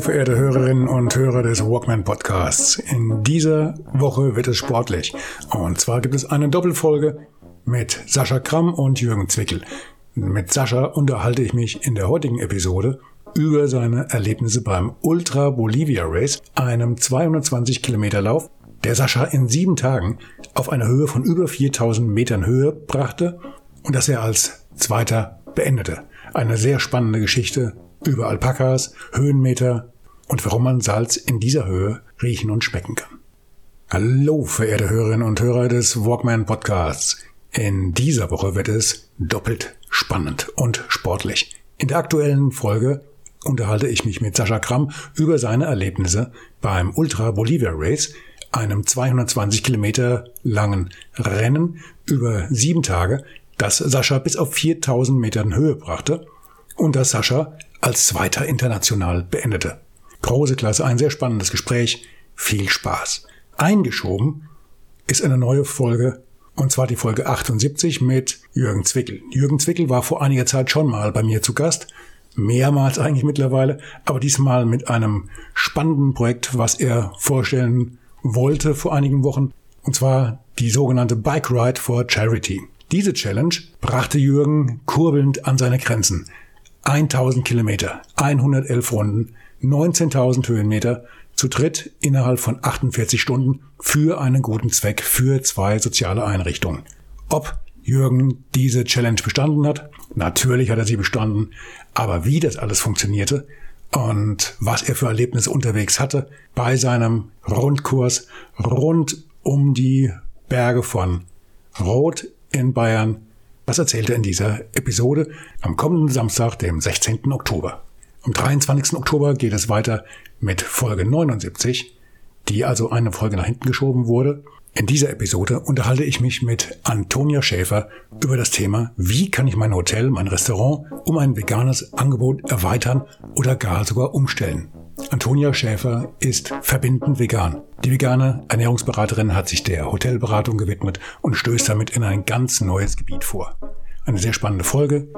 Verehrte Hörerinnen und Hörer des Walkman Podcasts. In dieser Woche wird es sportlich. Und zwar gibt es eine Doppelfolge mit Sascha Kramm und Jürgen Zwickel. Mit Sascha unterhalte ich mich in der heutigen Episode über seine Erlebnisse beim Ultra Bolivia Race, einem 220 Kilometer Lauf, der Sascha in sieben Tagen auf eine Höhe von über 4000 Metern Höhe brachte und das er als Zweiter beendete. Eine sehr spannende Geschichte über Alpakas, Höhenmeter und warum man Salz in dieser Höhe riechen und schmecken kann. Hallo, verehrte Hörerinnen und Hörer des Walkman Podcasts. In dieser Woche wird es doppelt spannend und sportlich. In der aktuellen Folge unterhalte ich mich mit Sascha Kramm über seine Erlebnisse beim Ultra Bolivia Race, einem 220 Kilometer langen Rennen über sieben Tage, das Sascha bis auf 4000 Metern Höhe brachte und das Sascha als Zweiter international beendete. Große Klasse, ein sehr spannendes Gespräch, viel Spaß. Eingeschoben ist eine neue Folge, und zwar die Folge 78 mit Jürgen Zwickel. Jürgen Zwickel war vor einiger Zeit schon mal bei mir zu Gast, mehrmals eigentlich mittlerweile, aber diesmal mit einem spannenden Projekt, was er vorstellen wollte vor einigen Wochen, und zwar die sogenannte Bike Ride for Charity. Diese Challenge brachte Jürgen kurbelnd an seine Grenzen. 1000 Kilometer, 111 Runden, 19.000 Höhenmeter, zu dritt innerhalb von 48 Stunden für einen guten Zweck, für zwei soziale Einrichtungen. Ob Jürgen diese Challenge bestanden hat? Natürlich hat er sie bestanden, aber wie das alles funktionierte und was er für Erlebnisse unterwegs hatte bei seinem Rundkurs rund um die Berge von Rot in Bayern das erzählt er in dieser Episode am kommenden Samstag, dem 16. Oktober. Am 23. Oktober geht es weiter mit Folge 79, die also eine Folge nach hinten geschoben wurde. In dieser Episode unterhalte ich mich mit Antonia Schäfer über das Thema, wie kann ich mein Hotel, mein Restaurant um ein veganes Angebot erweitern oder gar sogar umstellen. Antonia Schäfer ist verbindend vegan. Die vegane Ernährungsberaterin hat sich der Hotelberatung gewidmet und stößt damit in ein ganz neues Gebiet vor. Eine sehr spannende Folge.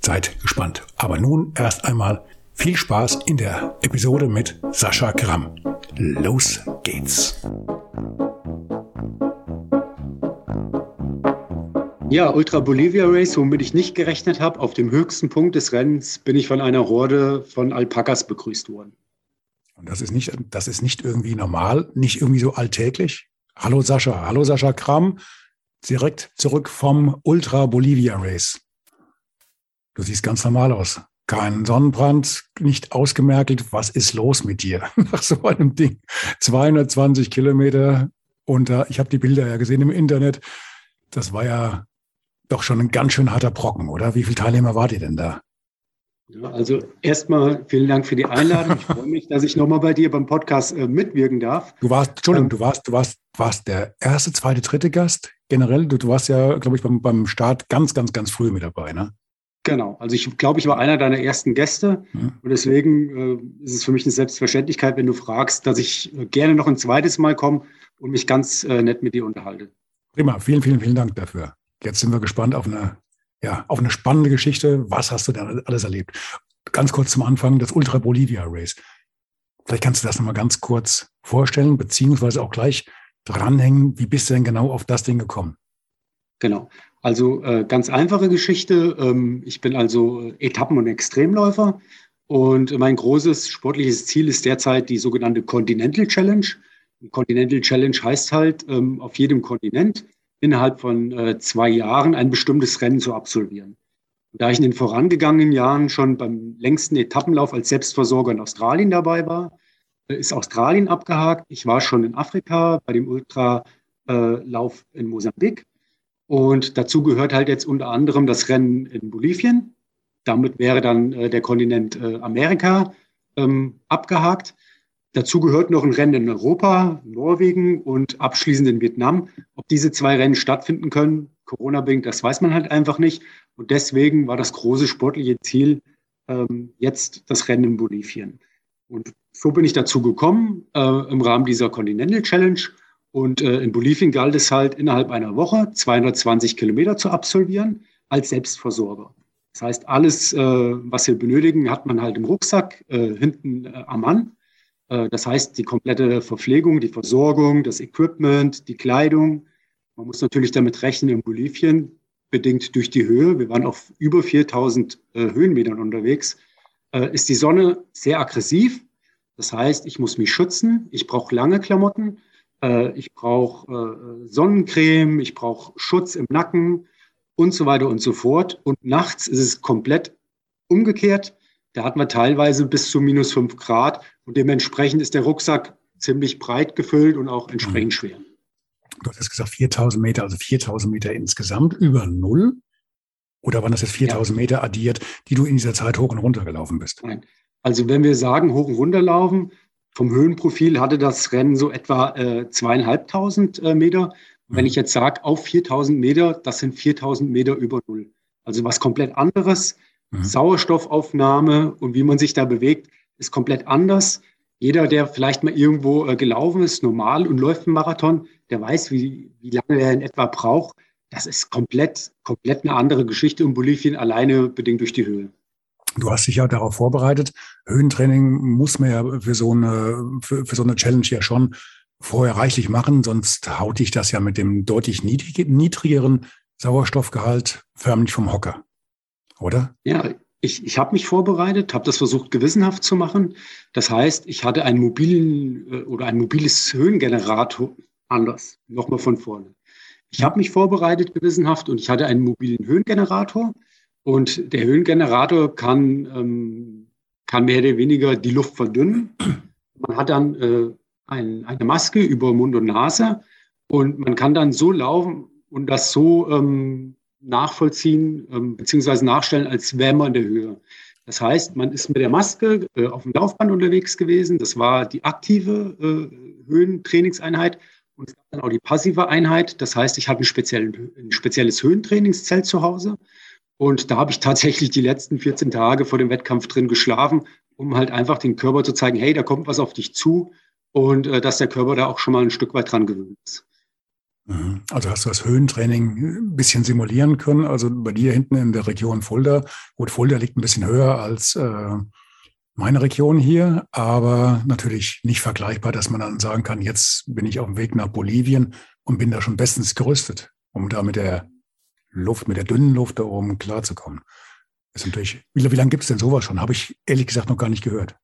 Seid gespannt. Aber nun erst einmal viel Spaß in der Episode mit Sascha Gramm. Los geht's. Ja, Ultra Bolivia Race, womit ich nicht gerechnet habe. Auf dem höchsten Punkt des Rennens bin ich von einer Horde von Alpakas begrüßt worden. Und das ist nicht, das ist nicht irgendwie normal, nicht irgendwie so alltäglich. Hallo Sascha, hallo Sascha Kram, direkt zurück vom Ultra Bolivia Race. Du siehst ganz normal aus. Kein Sonnenbrand, nicht ausgemerkelt. Was ist los mit dir nach so einem Ding? 220 Kilometer unter. Ich habe die Bilder ja gesehen im Internet. Das war ja doch schon ein ganz schön harter Brocken, oder? Wie viele Teilnehmer wart ihr denn da? Ja, also erstmal vielen Dank für die Einladung. Ich freue mich, dass ich nochmal bei dir beim Podcast äh, mitwirken darf. Du warst, Entschuldigung, ähm, du warst, du warst, warst der erste, zweite, dritte Gast generell. Du, du warst ja, glaube ich, beim, beim Start ganz, ganz, ganz früh mit dabei, ne? Genau, also ich glaube, ich war einer deiner ersten Gäste ja. und deswegen äh, ist es für mich eine Selbstverständlichkeit, wenn du fragst, dass ich äh, gerne noch ein zweites Mal komme und mich ganz äh, nett mit dir unterhalte. Prima, vielen, vielen, vielen Dank dafür. Jetzt sind wir gespannt auf eine ja, auf eine spannende Geschichte. Was hast du denn alles erlebt? Ganz kurz zum Anfang, das Ultra Bolivia Race. Vielleicht kannst du das nochmal ganz kurz vorstellen, beziehungsweise auch gleich dranhängen. Wie bist du denn genau auf das Ding gekommen? Genau. Also äh, ganz einfache Geschichte. Ähm, ich bin also Etappen- und Extremläufer und mein großes sportliches Ziel ist derzeit die sogenannte Continental Challenge. Continental Challenge heißt halt, ähm, auf jedem Kontinent innerhalb von äh, zwei Jahren ein bestimmtes Rennen zu absolvieren. Und da ich in den vorangegangenen Jahren schon beim längsten Etappenlauf als Selbstversorger in Australien dabei war, äh, ist Australien abgehakt. Ich war schon in Afrika bei dem Ultralauf äh, in Mosambik. Und dazu gehört halt jetzt unter anderem das Rennen in Bolivien. Damit wäre dann äh, der Kontinent äh, Amerika ähm, abgehakt. dazu gehört noch ein Rennen in Europa, Norwegen und abschließend in Vietnam. Ob diese zwei Rennen stattfinden können, Corona-bedingt, das weiß man halt einfach nicht. Und deswegen war das große sportliche Ziel ähm, jetzt das Rennen in Bolivien. Und so bin ich dazu gekommen äh, im Rahmen dieser Continental Challenge. Und äh, in Bolivien galt es halt innerhalb einer Woche 220 Kilometer zu absolvieren als Selbstversorger. Das heißt, alles, äh, was wir benötigen, hat man halt im Rucksack äh, hinten äh, am Mann. Äh, das heißt, die komplette Verpflegung, die Versorgung, das Equipment, die Kleidung. Man muss natürlich damit rechnen, in Bolivien, bedingt durch die Höhe, wir waren auf über 4000 äh, Höhenmetern unterwegs, ist die Sonne sehr aggressiv. Das heißt, ich muss mich schützen, ich brauche lange Klamotten, ich brauche Sonnencreme, ich brauche Schutz im Nacken, und so weiter und so fort. Und nachts ist es komplett umgekehrt. Da hatten wir teilweise bis zu minus fünf Grad und dementsprechend ist der Rucksack ziemlich breit gefüllt und auch entsprechend mhm. schwer. Du hast gesagt 4000 Meter, also 4000 Meter insgesamt über Null? Oder waren das jetzt 4000 ja. Meter addiert, die du in dieser Zeit hoch und runter gelaufen bist? Nein. Also wenn wir sagen hoch und runter laufen, vom Höhenprofil hatte das Rennen so etwa äh, zweieinhalbtausend äh, Meter. Wenn ich jetzt sage, auf 4000 Meter, das sind 4000 Meter über Null. Also was komplett anderes. Mhm. Sauerstoffaufnahme und wie man sich da bewegt, ist komplett anders. Jeder, der vielleicht mal irgendwo äh, gelaufen ist, normal und läuft einen Marathon, der weiß, wie, wie lange er in etwa braucht. Das ist komplett, komplett eine andere Geschichte in Bolivien, alleine bedingt durch die Höhe. Du hast dich ja darauf vorbereitet. Höhentraining muss man ja für so eine, für, für so eine Challenge ja schon vorher reichlich machen, sonst haut dich das ja mit dem deutlich niedrigeren Sauerstoffgehalt förmlich vom Hocker, oder? Ja, ich, ich habe mich vorbereitet, habe das versucht gewissenhaft zu machen. Das heißt, ich hatte einen mobilen äh, oder ein mobiles Höhengenerator anders, nochmal von vorne. Ich habe mich vorbereitet gewissenhaft und ich hatte einen mobilen Höhengenerator und der Höhengenerator kann, ähm, kann mehr oder weniger die Luft verdünnen. Man hat dann äh, ein, eine Maske über Mund und Nase und man kann dann so laufen und das so ähm, nachvollziehen ähm, bzw. nachstellen, als wäre man in der Höhe. Das heißt, man ist mit der Maske äh, auf dem Laufband unterwegs gewesen. Das war die aktive äh, Höhentrainingseinheit. Und dann auch die passive Einheit. Das heißt, ich hatte ein, ein spezielles Höhentrainingszelt zu Hause. Und da habe ich tatsächlich die letzten 14 Tage vor dem Wettkampf drin geschlafen, um halt einfach den Körper zu zeigen, hey, da kommt was auf dich zu und äh, dass der Körper da auch schon mal ein Stück weit dran gewöhnt ist. Mhm. Also hast du das Höhentraining ein bisschen simulieren können? Also bei dir hinten in der Region Fulda. Gut, Fulda liegt ein bisschen höher als äh, meine Region hier, aber natürlich nicht vergleichbar, dass man dann sagen kann, jetzt bin ich auf dem Weg nach Bolivien und bin da schon bestens gerüstet, um da mit der Luft, mit der dünnen Luft da oben klarzukommen. ist natürlich, wie, wie lange gibt es denn sowas schon? Habe ich ehrlich gesagt noch gar nicht gehört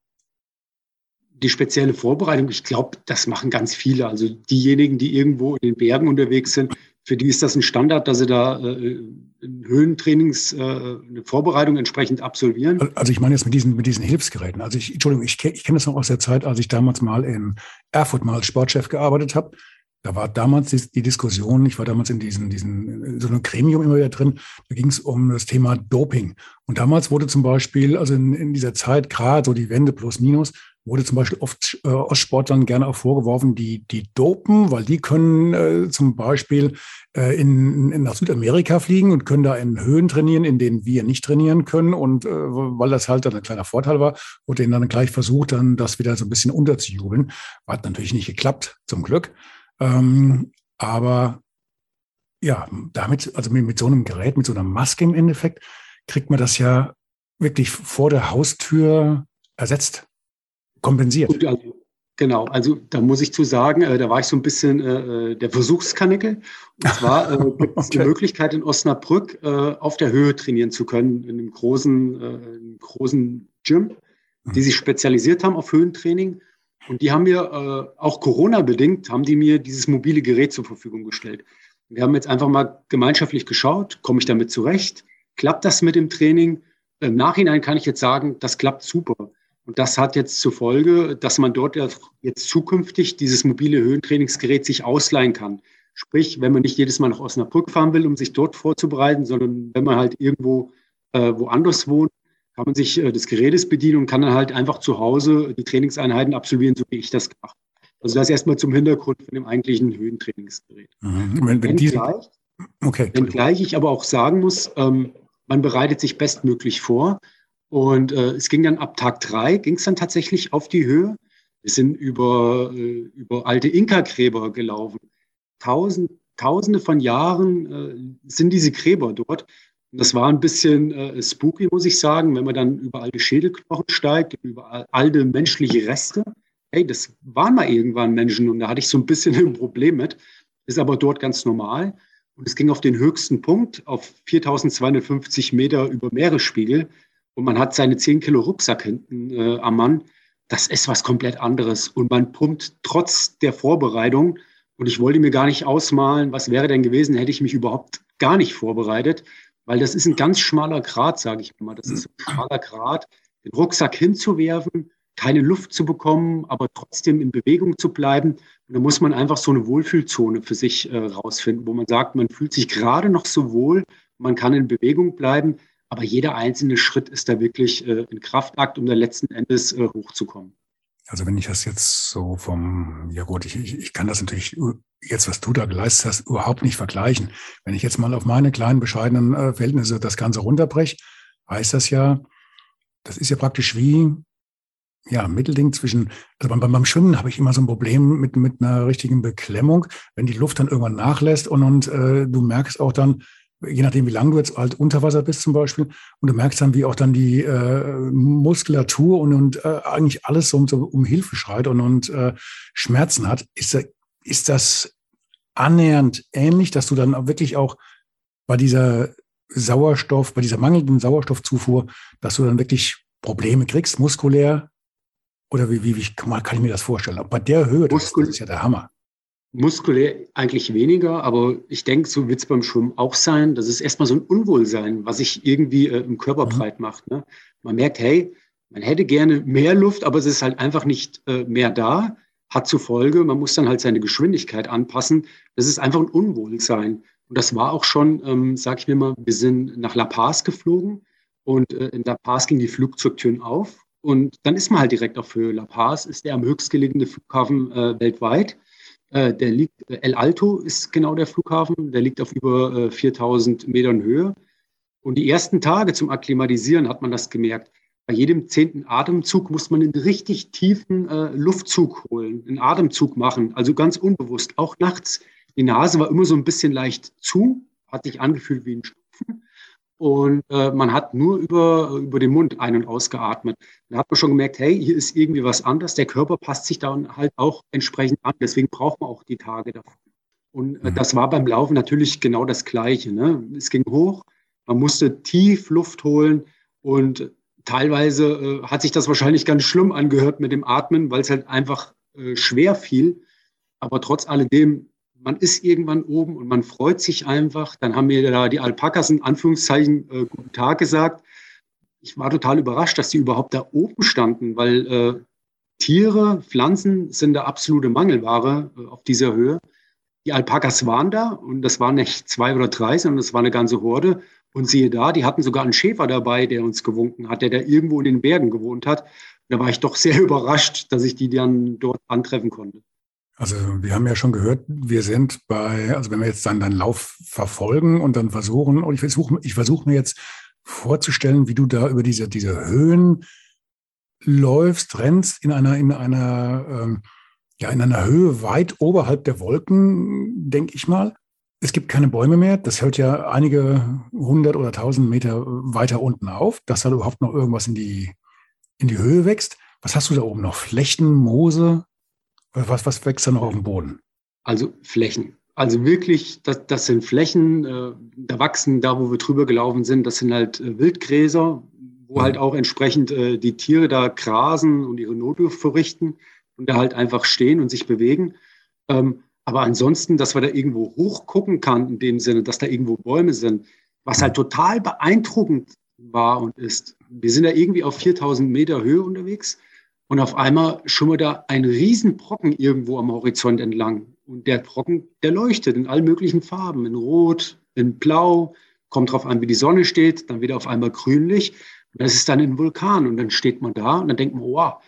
die spezielle Vorbereitung, ich glaube, das machen ganz viele. Also diejenigen, die irgendwo in den Bergen unterwegs sind, für die ist das ein Standard, dass sie da äh, Höhentrainings, äh, eine Vorbereitung entsprechend absolvieren. Also ich meine jetzt mit diesen, mit diesen Hilfsgeräten. Also ich, Entschuldigung, ich, ich kenne das noch aus der Zeit, als ich damals mal in Erfurt mal als Sportchef gearbeitet habe. Da war damals die, Diskussion, ich war damals in diesen, diesen, so einem Gremium immer wieder drin, da ging es um das Thema Doping. Und damals wurde zum Beispiel, also in, in dieser Zeit, gerade so die Wende plus minus, wurde zum Beispiel oft äh, Ostsportlern gerne auch vorgeworfen, die, die dopen, weil die können äh, zum Beispiel äh, in, in, nach Südamerika fliegen und können da in Höhen trainieren, in denen wir nicht trainieren können. Und äh, weil das halt dann ein kleiner Vorteil war, wurde ihnen dann gleich versucht, dann das wieder so ein bisschen unterzujubeln. Hat natürlich nicht geklappt, zum Glück. Ähm, aber ja, damit, also mit, mit so einem Gerät, mit so einer Maske im Endeffekt, kriegt man das ja wirklich vor der Haustür ersetzt kompensiert. Gut, also, genau, also da muss ich zu sagen, äh, da war ich so ein bisschen äh, äh der Versuchskanickel. Und zwar äh, gibt es okay. die Möglichkeit in Osnabrück äh, auf der Höhe trainieren zu können, in einem großen, äh, einem großen Gym, mhm. die sich spezialisiert haben auf Höhentraining. Und die haben mir äh, auch Corona-bedingt, haben die mir dieses mobile Gerät zur Verfügung gestellt. Wir haben jetzt einfach mal gemeinschaftlich geschaut, komme ich damit zurecht? Klappt das mit dem Training? Im Nachhinein kann ich jetzt sagen, das klappt super. Und das hat jetzt zur Folge, dass man dort jetzt zukünftig dieses mobile Höhentrainingsgerät sich ausleihen kann. Sprich, wenn man nicht jedes Mal nach Osnabrück fahren will, um sich dort vorzubereiten, sondern wenn man halt irgendwo äh, woanders wohnt, kann man sich äh, des Gerätes bedienen und kann dann halt einfach zu Hause die Trainingseinheiten absolvieren, so wie ich das gemacht habe. Also das erstmal zum Hintergrund von dem eigentlichen Höhentrainingsgerät. Mhm. Wenn, wenn wenngleich, okay. wenngleich ich aber auch sagen muss, ähm, man bereitet sich bestmöglich vor. Und äh, es ging dann ab Tag drei, ging es dann tatsächlich auf die Höhe. Wir sind über, äh, über alte Inka-Gräber gelaufen. Tausend, Tausende von Jahren äh, sind diese Gräber dort. Das war ein bisschen äh, spooky, muss ich sagen, wenn man dann über alte Schädelknochen steigt, über alte menschliche Reste. Hey, das waren mal irgendwann Menschen und da hatte ich so ein bisschen ein Problem mit. Ist aber dort ganz normal. Und es ging auf den höchsten Punkt, auf 4250 Meter über Meeresspiegel. Und man hat seine 10 Kilo Rucksack hinten äh, am Mann das ist was komplett anderes. Und man pumpt trotz der Vorbereitung, und ich wollte mir gar nicht ausmalen, was wäre denn gewesen, hätte ich mich überhaupt gar nicht vorbereitet, weil das ist ein ganz schmaler Grat, sage ich mal. Das ist ein schmaler Grat, den Rucksack hinzuwerfen, keine Luft zu bekommen, aber trotzdem in Bewegung zu bleiben. Und da muss man einfach so eine Wohlfühlzone für sich äh, rausfinden, wo man sagt, man fühlt sich gerade noch so wohl, man kann in Bewegung bleiben, aber jeder einzelne Schritt ist da wirklich äh, ein Kraftakt, um da letzten Endes äh, hochzukommen. Also wenn ich das jetzt so vom, ja gut, ich, ich kann das natürlich jetzt, was du da geleistet hast, überhaupt nicht vergleichen. Wenn ich jetzt mal auf meine kleinen, bescheidenen äh, Verhältnisse das Ganze runterbreche, heißt das ja, das ist ja praktisch wie, ja, Mittelding zwischen, also beim, beim Schwimmen habe ich immer so ein Problem mit, mit einer richtigen Beklemmung, wenn die Luft dann irgendwann nachlässt und, und äh, du merkst auch dann, je nachdem, wie lange du jetzt halt unter Wasser bist zum Beispiel, und du merkst dann, wie auch dann die äh, Muskulatur und, und äh, eigentlich alles so, so um Hilfe schreit und, und äh, Schmerzen hat, ist, ist das annähernd ähnlich, dass du dann wirklich auch bei dieser Sauerstoff, bei dieser mangelnden Sauerstoffzufuhr, dass du dann wirklich Probleme kriegst, muskulär? Oder wie, wie, wie kann, kann ich mir das vorstellen? Bei der Höhe, das, das ist ja der Hammer. Muskulär eigentlich weniger, aber ich denke, so wird es beim Schwimmen auch sein. Das ist erstmal so ein Unwohlsein, was sich irgendwie äh, im Körper mhm. breit macht. Ne? Man merkt, hey, man hätte gerne mehr Luft, aber es ist halt einfach nicht äh, mehr da. Hat zur Folge, man muss dann halt seine Geschwindigkeit anpassen. Das ist einfach ein Unwohlsein. Und das war auch schon, ähm, sag ich mir mal, wir sind nach La Paz geflogen und äh, in La Paz ging die Flugzeugtüren auf. Und dann ist man halt direkt auf Höhe. La Paz ist der am höchstgelegene Flughafen äh, weltweit. Äh, der liegt, äh, El Alto ist genau der Flughafen, der liegt auf über 4000 äh, Metern Höhe. Und die ersten Tage zum Akklimatisieren hat man das gemerkt. Bei jedem zehnten Atemzug muss man einen richtig tiefen äh, Luftzug holen, einen Atemzug machen, also ganz unbewusst, auch nachts. Die Nase war immer so ein bisschen leicht zu, hat sich angefühlt wie ein Stupfen. Und äh, man hat nur über, über den Mund ein- und ausgeatmet. Da hat man schon gemerkt, hey, hier ist irgendwie was anders. Der Körper passt sich da halt auch entsprechend an. Deswegen braucht man auch die Tage davon. Und äh, mhm. das war beim Laufen natürlich genau das Gleiche. Ne? Es ging hoch, man musste tief Luft holen und teilweise äh, hat sich das wahrscheinlich ganz schlimm angehört mit dem Atmen, weil es halt einfach äh, schwer fiel. Aber trotz alledem man ist irgendwann oben und man freut sich einfach. Dann haben mir da die Alpakas in Anführungszeichen äh, guten Tag gesagt. Ich war total überrascht, dass die überhaupt da oben standen, weil äh, Tiere, Pflanzen sind der absolute Mangelware äh, auf dieser Höhe. Die Alpakas waren da und das waren nicht zwei oder drei, sondern das war eine ganze Horde. Und siehe da, die hatten sogar einen Schäfer dabei, der uns gewunken hat, der da irgendwo in den Bergen gewohnt hat. Da war ich doch sehr überrascht, dass ich die dann dort antreffen konnte. Also wir haben ja schon gehört, wir sind bei, also wenn wir jetzt dann deinen Lauf verfolgen und dann versuchen, und ich versuche ich versuch mir jetzt vorzustellen, wie du da über diese, diese Höhen läufst, rennst in einer, in einer, ähm, ja, in einer Höhe weit oberhalb der Wolken, denke ich mal. Es gibt keine Bäume mehr. Das hört ja einige hundert oder tausend Meter weiter unten auf, dass da überhaupt noch irgendwas in die, in die Höhe wächst. Was hast du da oben noch? Flechten, Moose? Was, was wächst da noch auf dem Boden? Also Flächen. Also wirklich, das, das sind Flächen, äh, da wachsen, da wo wir drüber gelaufen sind, das sind halt äh, Wildgräser, wo mhm. halt auch entsprechend äh, die Tiere da grasen und ihre Notdurft verrichten und da halt einfach stehen und sich bewegen. Ähm, aber ansonsten, dass wir da irgendwo hochgucken kann, in dem Sinne, dass da irgendwo Bäume sind, was halt total beeindruckend war und ist. Wir sind da irgendwie auf 4000 Meter Höhe unterwegs und auf einmal schimmert da ein Riesenbrocken irgendwo am Horizont entlang. Und der Brocken, der leuchtet in allen möglichen Farben, in Rot, in Blau, kommt drauf an, wie die Sonne steht, dann wieder auf einmal grünlich. das ist dann ein Vulkan und dann steht man da und dann denkt man, wow,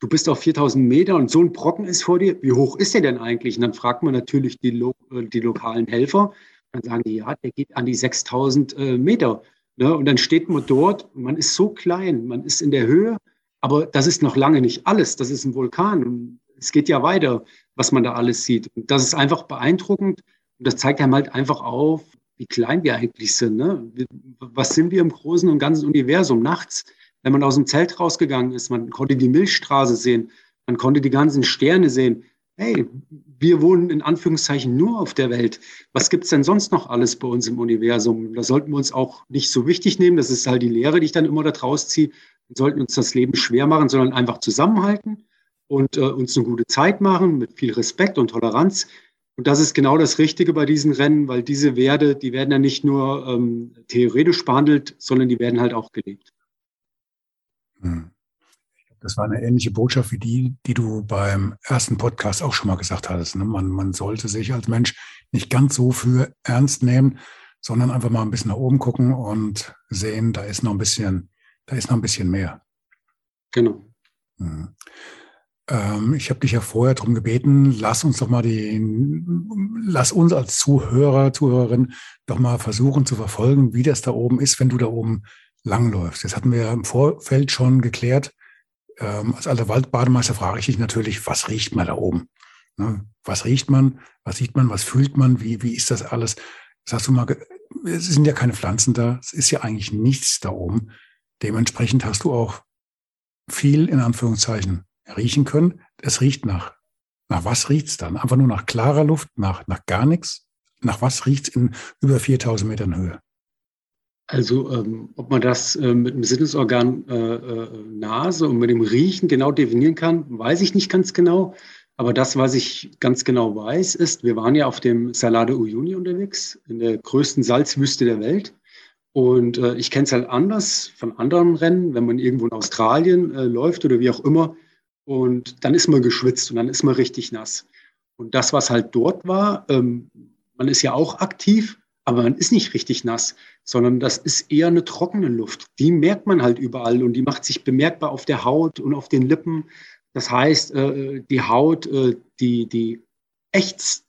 du bist auf 4000 Meter und so ein Brocken ist vor dir. Wie hoch ist der denn eigentlich? Und dann fragt man natürlich die, lo äh, die lokalen Helfer. Dann sagen die, ja, der geht an die 6000 äh, Meter. Ne? Und dann steht man dort und man ist so klein, man ist in der Höhe, aber das ist noch lange nicht alles. Das ist ein Vulkan es geht ja weiter, was man da alles sieht. Und das ist einfach beeindruckend und das zeigt einem halt einfach auf, wie klein wir eigentlich sind. Ne? Was sind wir im großen und ganzen Universum nachts? Wenn man aus dem Zelt rausgegangen ist, man konnte die Milchstraße sehen, man konnte die ganzen Sterne sehen. Hey, wir wohnen in Anführungszeichen nur auf der Welt. Was gibt es denn sonst noch alles bei uns im Universum? Da sollten wir uns auch nicht so wichtig nehmen. Das ist halt die Lehre, die ich dann immer da draus ziehe. Wir sollten uns das Leben schwer machen, sondern einfach zusammenhalten und äh, uns eine gute Zeit machen mit viel Respekt und Toleranz. Und das ist genau das Richtige bei diesen Rennen, weil diese Werte, die werden ja nicht nur ähm, theoretisch behandelt, sondern die werden halt auch gelebt. Hm. Das war eine ähnliche Botschaft wie die, die du beim ersten Podcast auch schon mal gesagt hattest. Ne? Man, man sollte sich als Mensch nicht ganz so für ernst nehmen, sondern einfach mal ein bisschen nach oben gucken und sehen, da ist noch ein bisschen, da ist noch ein bisschen mehr. Genau. Hm. Ähm, ich habe dich ja vorher darum gebeten, lass uns doch mal die, lass uns als Zuhörer, Zuhörerin doch mal versuchen zu verfolgen, wie das da oben ist, wenn du da oben langläufst. Das hatten wir ja im Vorfeld schon geklärt. Ähm, als alter Waldbademeister frage ich dich natürlich, was riecht man da oben? Ne? Was riecht man? Was sieht man? Was fühlt man? Wie, wie ist das alles? Hast du mal, es sind ja keine Pflanzen da. Es ist ja eigentlich nichts da oben. Dementsprechend hast du auch viel in Anführungszeichen riechen können. Es riecht nach, nach was riecht's dann? Einfach nur nach klarer Luft, nach, nach gar nichts? Nach was riecht's in über 4000 Metern Höhe? Also, ähm, ob man das äh, mit dem Sinnesorgan äh, äh, Nase und mit dem Riechen genau definieren kann, weiß ich nicht ganz genau. Aber das, was ich ganz genau weiß, ist, wir waren ja auf dem Salade Uyuni unterwegs, in der größten Salzwüste der Welt. Und äh, ich kenne es halt anders von anderen Rennen, wenn man irgendwo in Australien äh, läuft oder wie auch immer. Und dann ist man geschwitzt und dann ist man richtig nass. Und das, was halt dort war, ähm, man ist ja auch aktiv, aber man ist nicht richtig nass, sondern das ist eher eine trockene Luft. Die merkt man halt überall und die macht sich bemerkbar auf der Haut und auf den Lippen. Das heißt, äh, die Haut, äh, die, die ächzt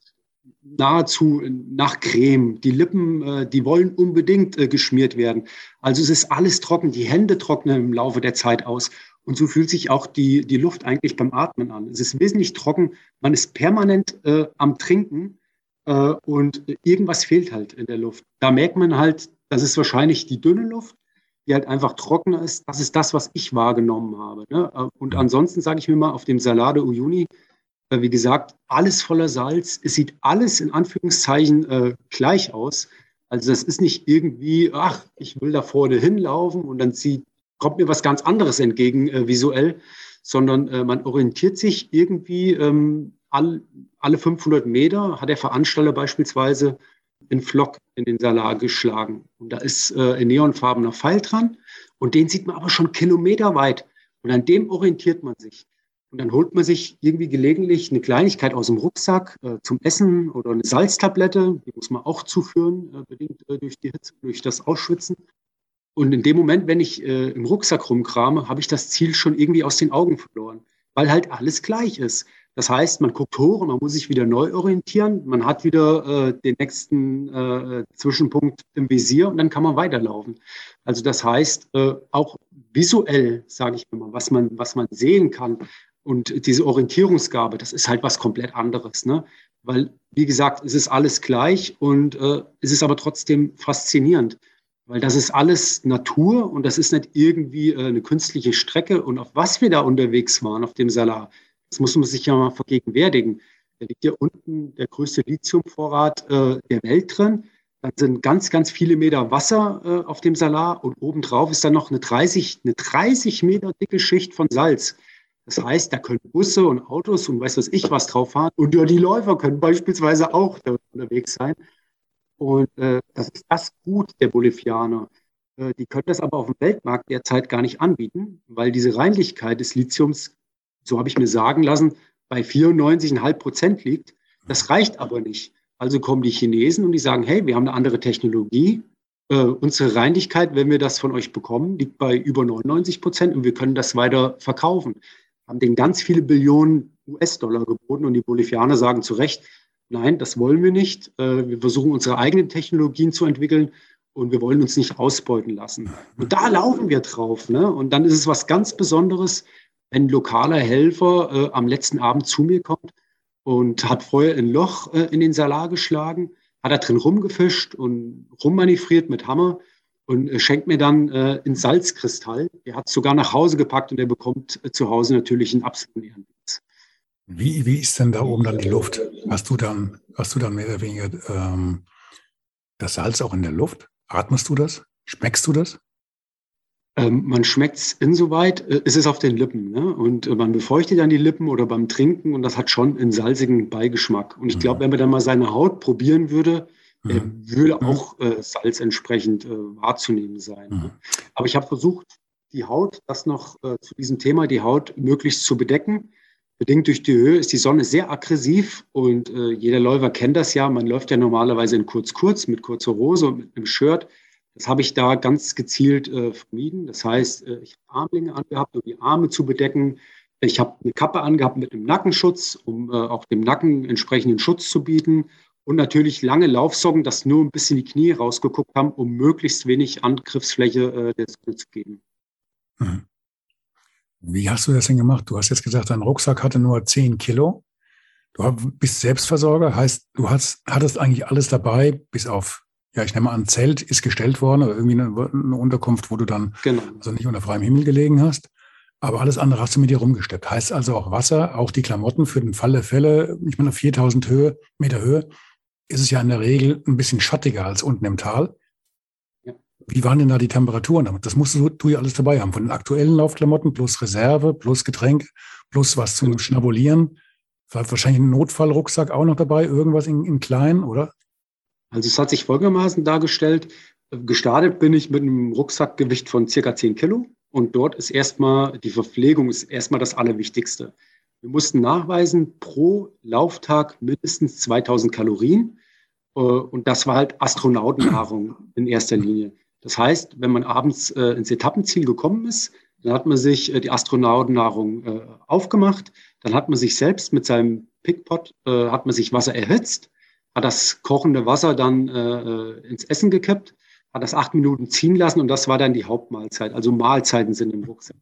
nahezu nach Creme. Die Lippen, äh, die wollen unbedingt geschmiert werden. Also es ist alles trocken. Die Hände trocknen im Laufe der Zeit aus. Und so fühlt sich auch die, die Luft eigentlich beim Atmen an. Es ist wesentlich trocken. Man ist permanent am Trinken und irgendwas fehlt halt in der Luft. Da merkt man halt, das ist wahrscheinlich die dünne Luft, die halt einfach trockener ist. Das ist das, was ich wahrgenommen habe. Ne? Äh, und ansonsten sage ich mir mal, auf dem Salade Uyuni, äh, wie gesagt, alles voller Salz. Es sieht alles in Anführungszeichen äh, gleich aus. Also das ist nicht irgendwie, ach, ich will da vorne hinlaufen und dann zieht, kommt mir was ganz anderes entgegen äh, visuell, sondern äh, man orientiert sich irgendwie ähm, all, alle 500 Meter hat der Veranstalter beispielsweise einen Flock in den Salat geschlagen. Und da ist äh, ein neonfarbener Pfeil dran und den sieht man aber schon kilometerweit. Und an dem orientiert man sich. Und dann holt man sich irgendwie gelegentlich eine Kleinigkeit aus dem Rucksack äh, zum Essen oder eine Salztablette, die muss man auch zuführen, äh, bedingt äh, durch die Hitze, durch das Ausschwitzen. Und in dem Moment, wenn ich äh, im Rucksack rumkrame, habe ich das Ziel schon irgendwie aus den Augen verloren, weil halt alles gleich ist. Das heißt, man guckt hoch und man muss sich wieder neu orientieren. Man hat wieder äh, den nächsten äh, Zwischenpunkt im Visier und dann kann man weiterlaufen. Also das heißt, äh, auch visuell, sage ich mal, was man, was man sehen kann und diese Orientierungsgabe, das ist halt was komplett anderes. Ne? Weil, wie gesagt, es ist alles gleich und äh, es ist aber trotzdem faszinierend. Weil das ist alles Natur und das ist nicht irgendwie äh, eine künstliche Strecke. Und auf was wir da unterwegs waren, auf dem Salar, das muss man sich ja mal vergegenwärtigen. Da liegt hier unten der größte Lithiumvorrat äh, der Welt drin. Dann sind ganz, ganz viele Meter Wasser äh, auf dem Salar und obendrauf ist dann noch eine 30, eine 30 Meter dicke Schicht von Salz. Das heißt, da können Busse und Autos und weiß was ich was drauf fahren. Und ja, die Läufer können beispielsweise auch da unterwegs sein. Und äh, das ist das Gut der Bolivianer. Äh, die können das aber auf dem Weltmarkt derzeit gar nicht anbieten, weil diese Reinlichkeit des Lithiums so habe ich mir sagen lassen, bei 94,5 Prozent liegt. Das reicht aber nicht. Also kommen die Chinesen und die sagen, hey, wir haben eine andere Technologie. Äh, unsere Reinlichkeit, wenn wir das von euch bekommen, liegt bei über 99 Prozent und wir können das weiter verkaufen. Haben den ganz viele Billionen US-Dollar geboten und die Bolivianer sagen zu Recht, nein, das wollen wir nicht. Äh, wir versuchen unsere eigenen Technologien zu entwickeln und wir wollen uns nicht ausbeuten lassen. Und da laufen wir drauf. Ne? Und dann ist es was ganz Besonderes, ein lokaler Helfer äh, am letzten Abend zu mir kommt und hat vorher ein Loch äh, in den Salar geschlagen, hat da drin rumgefischt und rummanövriert mit Hammer und äh, schenkt mir dann äh, einen Salzkristall. Der hat es sogar nach Hause gepackt und er bekommt äh, zu Hause natürlich einen absoluten Ehrenwitz. Wie, wie ist denn da oben dann die Luft? Hast du dann, hast du dann mehr oder weniger ähm, das Salz auch in der Luft? Atmest du das? Schmeckst du das? Ähm, man schmeckt es insoweit, äh, es ist auf den Lippen. Ne? Und äh, man befeuchtet dann die Lippen oder beim Trinken und das hat schon einen salzigen Beigeschmack. Und ich glaube, mhm. wenn man dann mal seine Haut probieren würde, äh, mhm. äh, würde auch äh, Salz entsprechend äh, wahrzunehmen sein. Mhm. Aber ich habe versucht, die Haut, das noch zu diesem Thema, die Haut möglichst zu bedecken. Bedingt durch die Höhe ist die Sonne sehr aggressiv und jeder Läufer kennt das ja. Man läuft ja normalerweise in kurz-kurz mit kurzer Hose und mit einem Shirt. Das habe ich da ganz gezielt äh, vermieden. Das heißt, äh, ich habe Armlinge angehabt, um die Arme zu bedecken. Ich habe eine Kappe angehabt mit einem Nackenschutz, um äh, auch dem Nacken entsprechenden Schutz zu bieten. Und natürlich lange Laufsocken, dass nur ein bisschen die Knie rausgeguckt haben, um möglichst wenig Angriffsfläche äh, der Sonne zu geben. Mhm. Wie hast du das denn gemacht? Du hast jetzt gesagt, dein Rucksack hatte nur 10 Kilo. Du bist Selbstversorger, heißt, du hast, hattest eigentlich alles dabei, bis auf ja, ich nehme an, Zelt ist gestellt worden oder irgendwie eine, eine Unterkunft, wo du dann genau. also nicht unter freiem Himmel gelegen hast. Aber alles andere hast du mit dir rumgesteppt. Heißt also auch Wasser, auch die Klamotten für den Fall der Fälle. Ich meine, auf 4000 Höhe, Meter Höhe ist es ja in der Regel ein bisschen schattiger als unten im Tal. Ja. Wie waren denn da die Temperaturen? Das musst du, du ja alles dabei haben. Von den aktuellen Laufklamotten plus Reserve, plus Getränk, plus was zum genau. Schnabulieren. Wahrscheinlich ein Notfallrucksack auch noch dabei, irgendwas in, in klein, oder? Also es hat sich folgendermaßen dargestellt. Gestartet bin ich mit einem Rucksackgewicht von circa 10 Kilo und dort ist erstmal die Verpflegung ist erstmal das Allerwichtigste. Wir mussten nachweisen pro Lauftag mindestens 2000 Kalorien äh, und das war halt Astronautennahrung in erster Linie. Das heißt, wenn man abends äh, ins Etappenziel gekommen ist, dann hat man sich äh, die Astronautennahrung aufgemacht, dann hat man sich selbst mit seinem Pickpot, hat man sich Wasser erhitzt, hat das kochende Wasser dann äh, äh, ins Essen gekippt, hat das acht Minuten ziehen lassen und das war dann die Hauptmahlzeit. Also Mahlzeiten sind im Rucksack.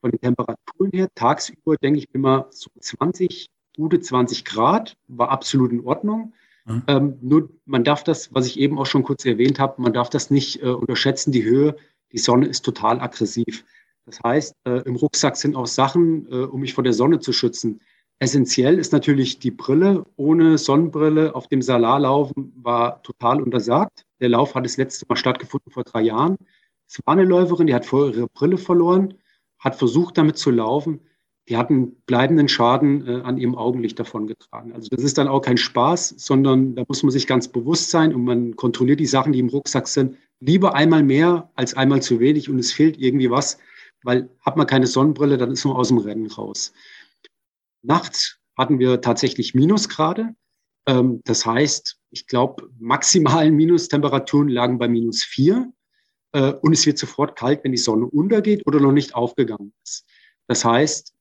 Von den Temperaturen her, tagsüber denke ich immer so 20, gute 20 Grad, war absolut in Ordnung. Mhm. Ähm, nur man darf das, was ich eben auch schon kurz erwähnt habe, man darf das nicht äh, unterschätzen, die Höhe. Die Sonne ist total aggressiv. Das heißt, äh, im Rucksack sind auch Sachen, äh, um mich vor der Sonne zu schützen. Essentiell ist natürlich die Brille. Ohne Sonnenbrille auf dem Salar laufen war total untersagt. Der Lauf hat das letzte Mal stattgefunden vor drei Jahren. Es war eine Läuferin, die hat vorher ihre Brille verloren, hat versucht, damit zu laufen. Die hat einen bleibenden Schaden äh, an ihrem Augenlicht davongetragen. Also das ist dann auch kein Spaß, sondern da muss man sich ganz bewusst sein und man kontrolliert die Sachen, die im Rucksack sind, lieber einmal mehr als einmal zu wenig und es fehlt irgendwie was, weil hat man keine Sonnenbrille, dann ist man aus dem Rennen raus. Nachts hatten wir tatsächlich Minusgrade. Ähm, das heißt, ich glaube, maximalen Minustemperaturen lagen bei minus vier. Äh, und es wird sofort kalt, wenn die Sonne untergeht oder noch nicht aufgegangen ist. Das heißt,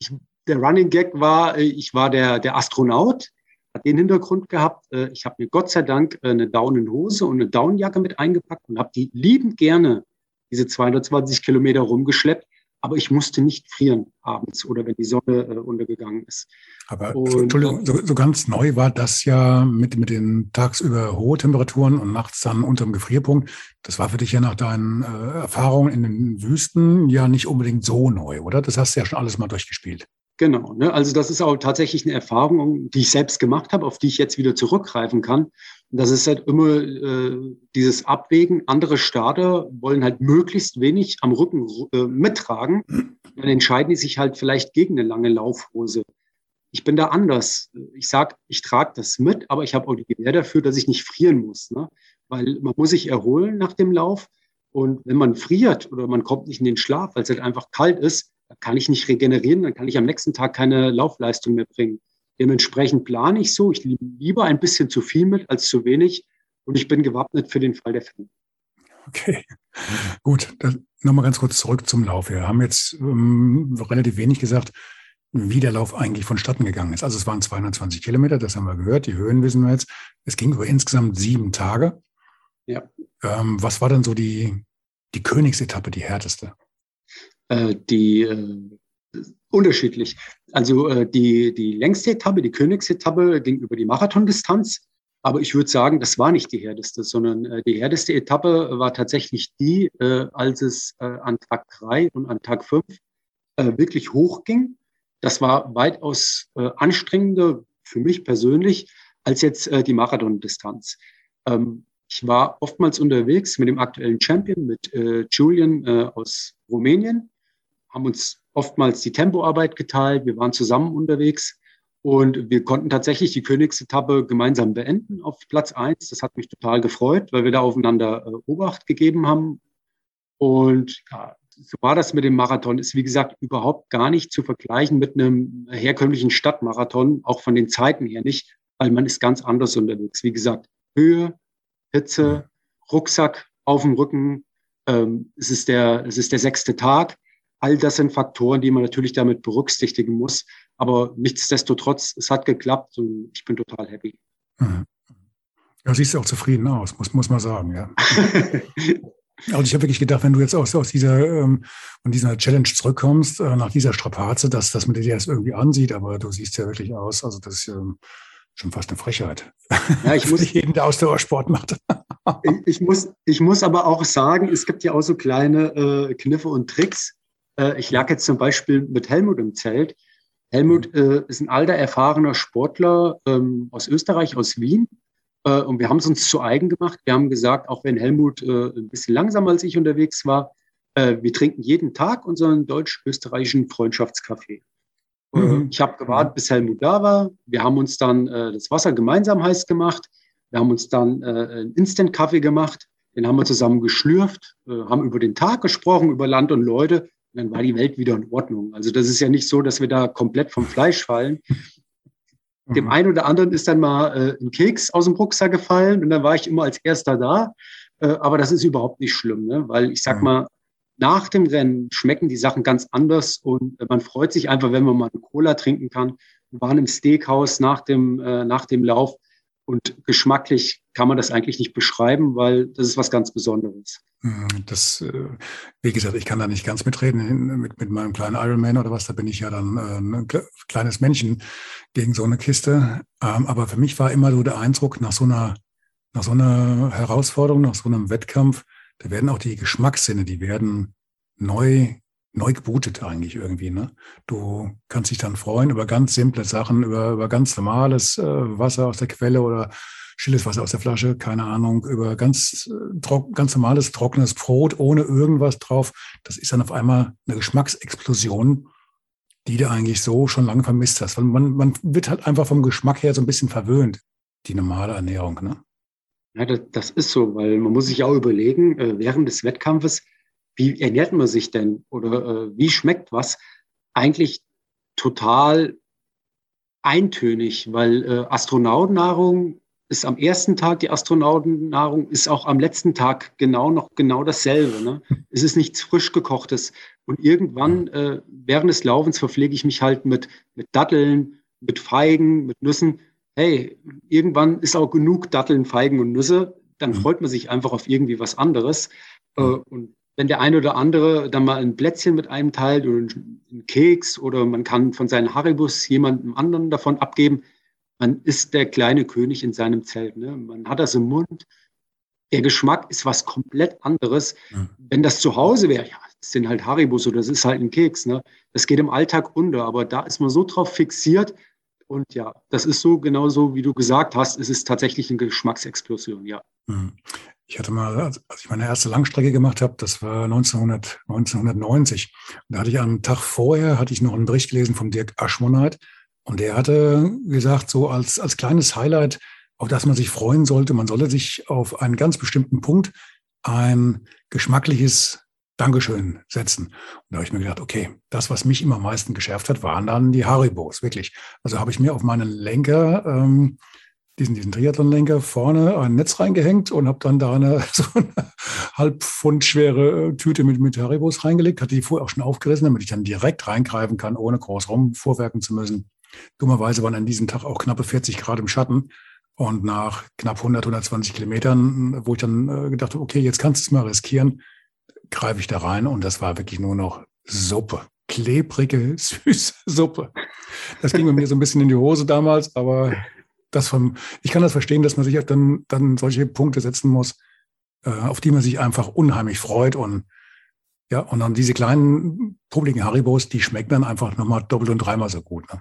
ich, der Running Gag war, äh, ich war der, der Astronaut, hat den Hintergrund gehabt. Äh, ich habe mir Gott sei Dank äh, eine Daunenhose und eine Daunenjacke mit eingepackt und habe die liebend gerne diese 220 Kilometer rumgeschleppt aber ich musste nicht frieren abends oder wenn die Sonne äh, untergegangen ist. Aber und, Entschuldigung, so, so, ganz neu war das ja mit, mit den tagsüber hohe Temperaturen und nachts dann unter dem Gefrierpunkt. Das war für dich ja nach deinen äh, Erfahrungen in den Wüsten ja nicht unbedingt so neu, oder? Das hast du ja schon alles mal durchgespielt. Genau, ne? also das ist auch tatsächlich eine Erfahrung, die ich selbst gemacht habe, auf die ich jetzt wieder zurückgreifen kann. Das ist halt immer äh, dieses Abwägen. Andere Starter wollen halt möglichst wenig am Rücken äh, mittragen. Dann entscheiden die sich halt vielleicht gegen eine lange Laufhose. Ich bin da anders. Ich sag, ich trage das mit, aber ich habe auch die Gewähr dafür, dass ich nicht frieren muss. Ne? Weil man muss sich erholen nach dem Lauf. Und wenn man friert oder man kommt nicht in den Schlaf, weil es halt einfach kalt ist, dann kann ich nicht regenerieren, dann kann ich am nächsten Tag keine Laufleistung mehr bringen. Dementsprechend plane ich so. Ich lieber ein bisschen zu viel mit als zu wenig. Und ich bin gewappnet für den Fall der Fälle. Okay, gut. Nochmal ganz kurz zurück zum Lauf. Wir haben jetzt ähm, relativ wenig gesagt, wie der Lauf eigentlich vonstatten gegangen ist. Also es waren 220 Kilometer, das haben wir gehört, die Höhen wissen wir jetzt. Es ging über insgesamt sieben Tage. Ja. Ähm, was war dann so die, die Königsetappe, die härteste? Äh, die äh, unterschiedlich. Also äh, die, die längste Etappe, die Königsetappe ging über die Marathondistanz. Aber ich würde sagen, das war nicht die härteste, sondern äh, die härteste Etappe war tatsächlich die, äh, als es äh, an Tag drei und an Tag fünf äh, wirklich hochging. Das war weitaus äh, anstrengender für mich persönlich als jetzt äh, die Marathondistanz. Ähm, ich war oftmals unterwegs mit dem aktuellen Champion, mit äh, Julian äh, aus Rumänien, haben uns oftmals die Tempoarbeit geteilt, wir waren zusammen unterwegs und wir konnten tatsächlich die Königsetappe gemeinsam beenden auf Platz eins. Das hat mich total gefreut, weil wir da aufeinander äh, Obacht gegeben haben. Und ja, so war das mit dem Marathon. Ist wie gesagt überhaupt gar nicht zu vergleichen mit einem herkömmlichen Stadtmarathon, auch von den Zeiten her nicht, weil man ist ganz anders unterwegs. Wie gesagt, Höhe, Hitze, Rucksack auf dem Rücken. Ähm, es, ist der, es ist der sechste Tag. All das sind Faktoren, die man natürlich damit berücksichtigen muss. Aber nichtsdestotrotz, es hat geklappt und ich bin total happy. Mhm. Ja, siehst du auch zufrieden aus, muss, muss man sagen, ja. Also ich habe wirklich gedacht, wenn du jetzt aus, aus dieser, ähm, von dieser Challenge zurückkommst, äh, nach dieser Strapaze, dass, dass man dir das irgendwie ansieht, aber du siehst ja wirklich aus, also das ist ähm, schon fast eine Frechheit. Ja, ich muss jeden, der Ausdauersport macht. ich, ich, muss, ich muss aber auch sagen, es gibt ja auch so kleine äh, Kniffe und Tricks. Äh, ich lag jetzt zum Beispiel mit Helmut im Zelt Helmut äh, ist ein alter, erfahrener Sportler ähm, aus Österreich, aus Wien. Äh, und wir haben es uns zu eigen gemacht. Wir haben gesagt, auch wenn Helmut äh, ein bisschen langsamer als ich unterwegs war, äh, wir trinken jeden Tag unseren deutsch-österreichischen Freundschaftskaffee. Äh, mhm. Ich habe gewartet, bis Helmut da war. Wir haben uns dann äh, das Wasser gemeinsam heiß gemacht. Wir haben uns dann einen Instant-Kaffee gemacht. Den haben wir zusammen geschlürft, haben über den Tag gesprochen, über Land und Leute dann war die Welt wieder in Ordnung. Also das ist ja nicht so, dass wir da komplett vom Fleisch fallen. Dem mhm. einen oder anderen ist dann mal äh, ein Keks aus dem Rucksack gefallen und dann war ich immer als Erster da. Äh, aber das ist überhaupt nicht schlimm, ne? weil ich sag mhm. mal, nach dem Rennen schmecken die Sachen ganz anders und man freut sich einfach, wenn man mal eine Cola trinken kann. Wir waren im Steakhouse nach dem, äh, nach dem Lauf und geschmacklich kann man das eigentlich nicht beschreiben, weil das ist was ganz Besonderes. Hm, das, äh, wie gesagt, ich kann da nicht ganz mitreden mit, mit meinem kleinen Ironman oder was. Da bin ich ja dann äh, ein kleines Männchen gegen so eine Kiste. Ähm, aber für mich war immer so der Eindruck, nach so einer, nach so einer Herausforderung, nach so einem Wettkampf, da werden auch die Geschmackssinne, die werden neu neu gebootet eigentlich irgendwie. Ne? Du kannst dich dann freuen über ganz simple Sachen, über, über ganz normales äh, Wasser aus der Quelle oder stilles Wasser aus der Flasche, keine Ahnung, über ganz, äh, ganz normales trockenes Brot ohne irgendwas drauf. Das ist dann auf einmal eine Geschmacksexplosion, die du eigentlich so schon lange vermisst hast. Weil man, man wird halt einfach vom Geschmack her so ein bisschen verwöhnt, die normale Ernährung. Ne? Ja, das, das ist so, weil man muss sich auch überlegen, äh, während des Wettkampfes, wie ernährt man sich denn oder äh, wie schmeckt was? Eigentlich total eintönig, weil äh, Astronautennahrung ist am ersten Tag die Astronautennahrung, ist auch am letzten Tag genau noch genau dasselbe. Ne? Es ist nichts frisch gekochtes. Und irgendwann äh, während des Laufens verpflege ich mich halt mit, mit Datteln, mit Feigen, mit Nüssen. Hey, irgendwann ist auch genug Datteln, Feigen und Nüsse. Dann freut man sich einfach auf irgendwie was anderes. Äh, und wenn der eine oder andere dann mal ein Plätzchen mit einem teilt oder einen Keks oder man kann von seinen Haribus jemandem anderen davon abgeben, man ist der kleine König in seinem Zelt. Ne? Man hat das im Mund. Der Geschmack ist was komplett anderes. Mhm. Wenn das zu Hause wäre, ja, das sind halt Haribus oder das ist halt ein Keks. Ne? Das geht im Alltag unter, aber da ist man so drauf fixiert. Und ja, das ist so genauso, wie du gesagt hast, es ist tatsächlich eine Geschmacksexplosion, ja. Ich hatte mal, als ich meine erste Langstrecke gemacht habe, das war 1900, 1990. da hatte ich am Tag vorher, hatte ich noch einen Bericht gelesen von Dirk Aschmonheit. Und der hatte gesagt, so als, als kleines Highlight, auf das man sich freuen sollte, man solle sich auf einen ganz bestimmten Punkt ein geschmackliches Dankeschön setzen. Und da habe ich mir gedacht, okay, das, was mich immer am meisten geschärft hat, waren dann die Haribos, wirklich. Also habe ich mir auf meinen Lenker ähm, diesen, diesen Triathlonlenker vorne ein Netz reingehängt und habe dann da eine so eine halb Pfund schwere äh, Tüte mit, mit Haribos reingelegt, hatte die vorher auch schon aufgerissen, damit ich dann direkt reingreifen kann, ohne groß rumvorwerken zu müssen. Dummerweise waren an diesem Tag auch knappe 40 Grad im Schatten. Und nach knapp 100, 120 Kilometern, wo ich dann äh, gedacht habe, okay, jetzt kannst du es mal riskieren, greife ich da rein und das war wirklich nur noch Suppe. Klebrige, süße Suppe. Das ging mir so ein bisschen in die Hose damals, aber das vom, ich kann das verstehen, dass man sich dann, dann solche Punkte setzen muss, äh, auf die man sich einfach unheimlich freut und ja, und dann diese kleinen, publiken Haribos, die schmecken dann einfach nochmal doppelt und dreimal so gut. Ne?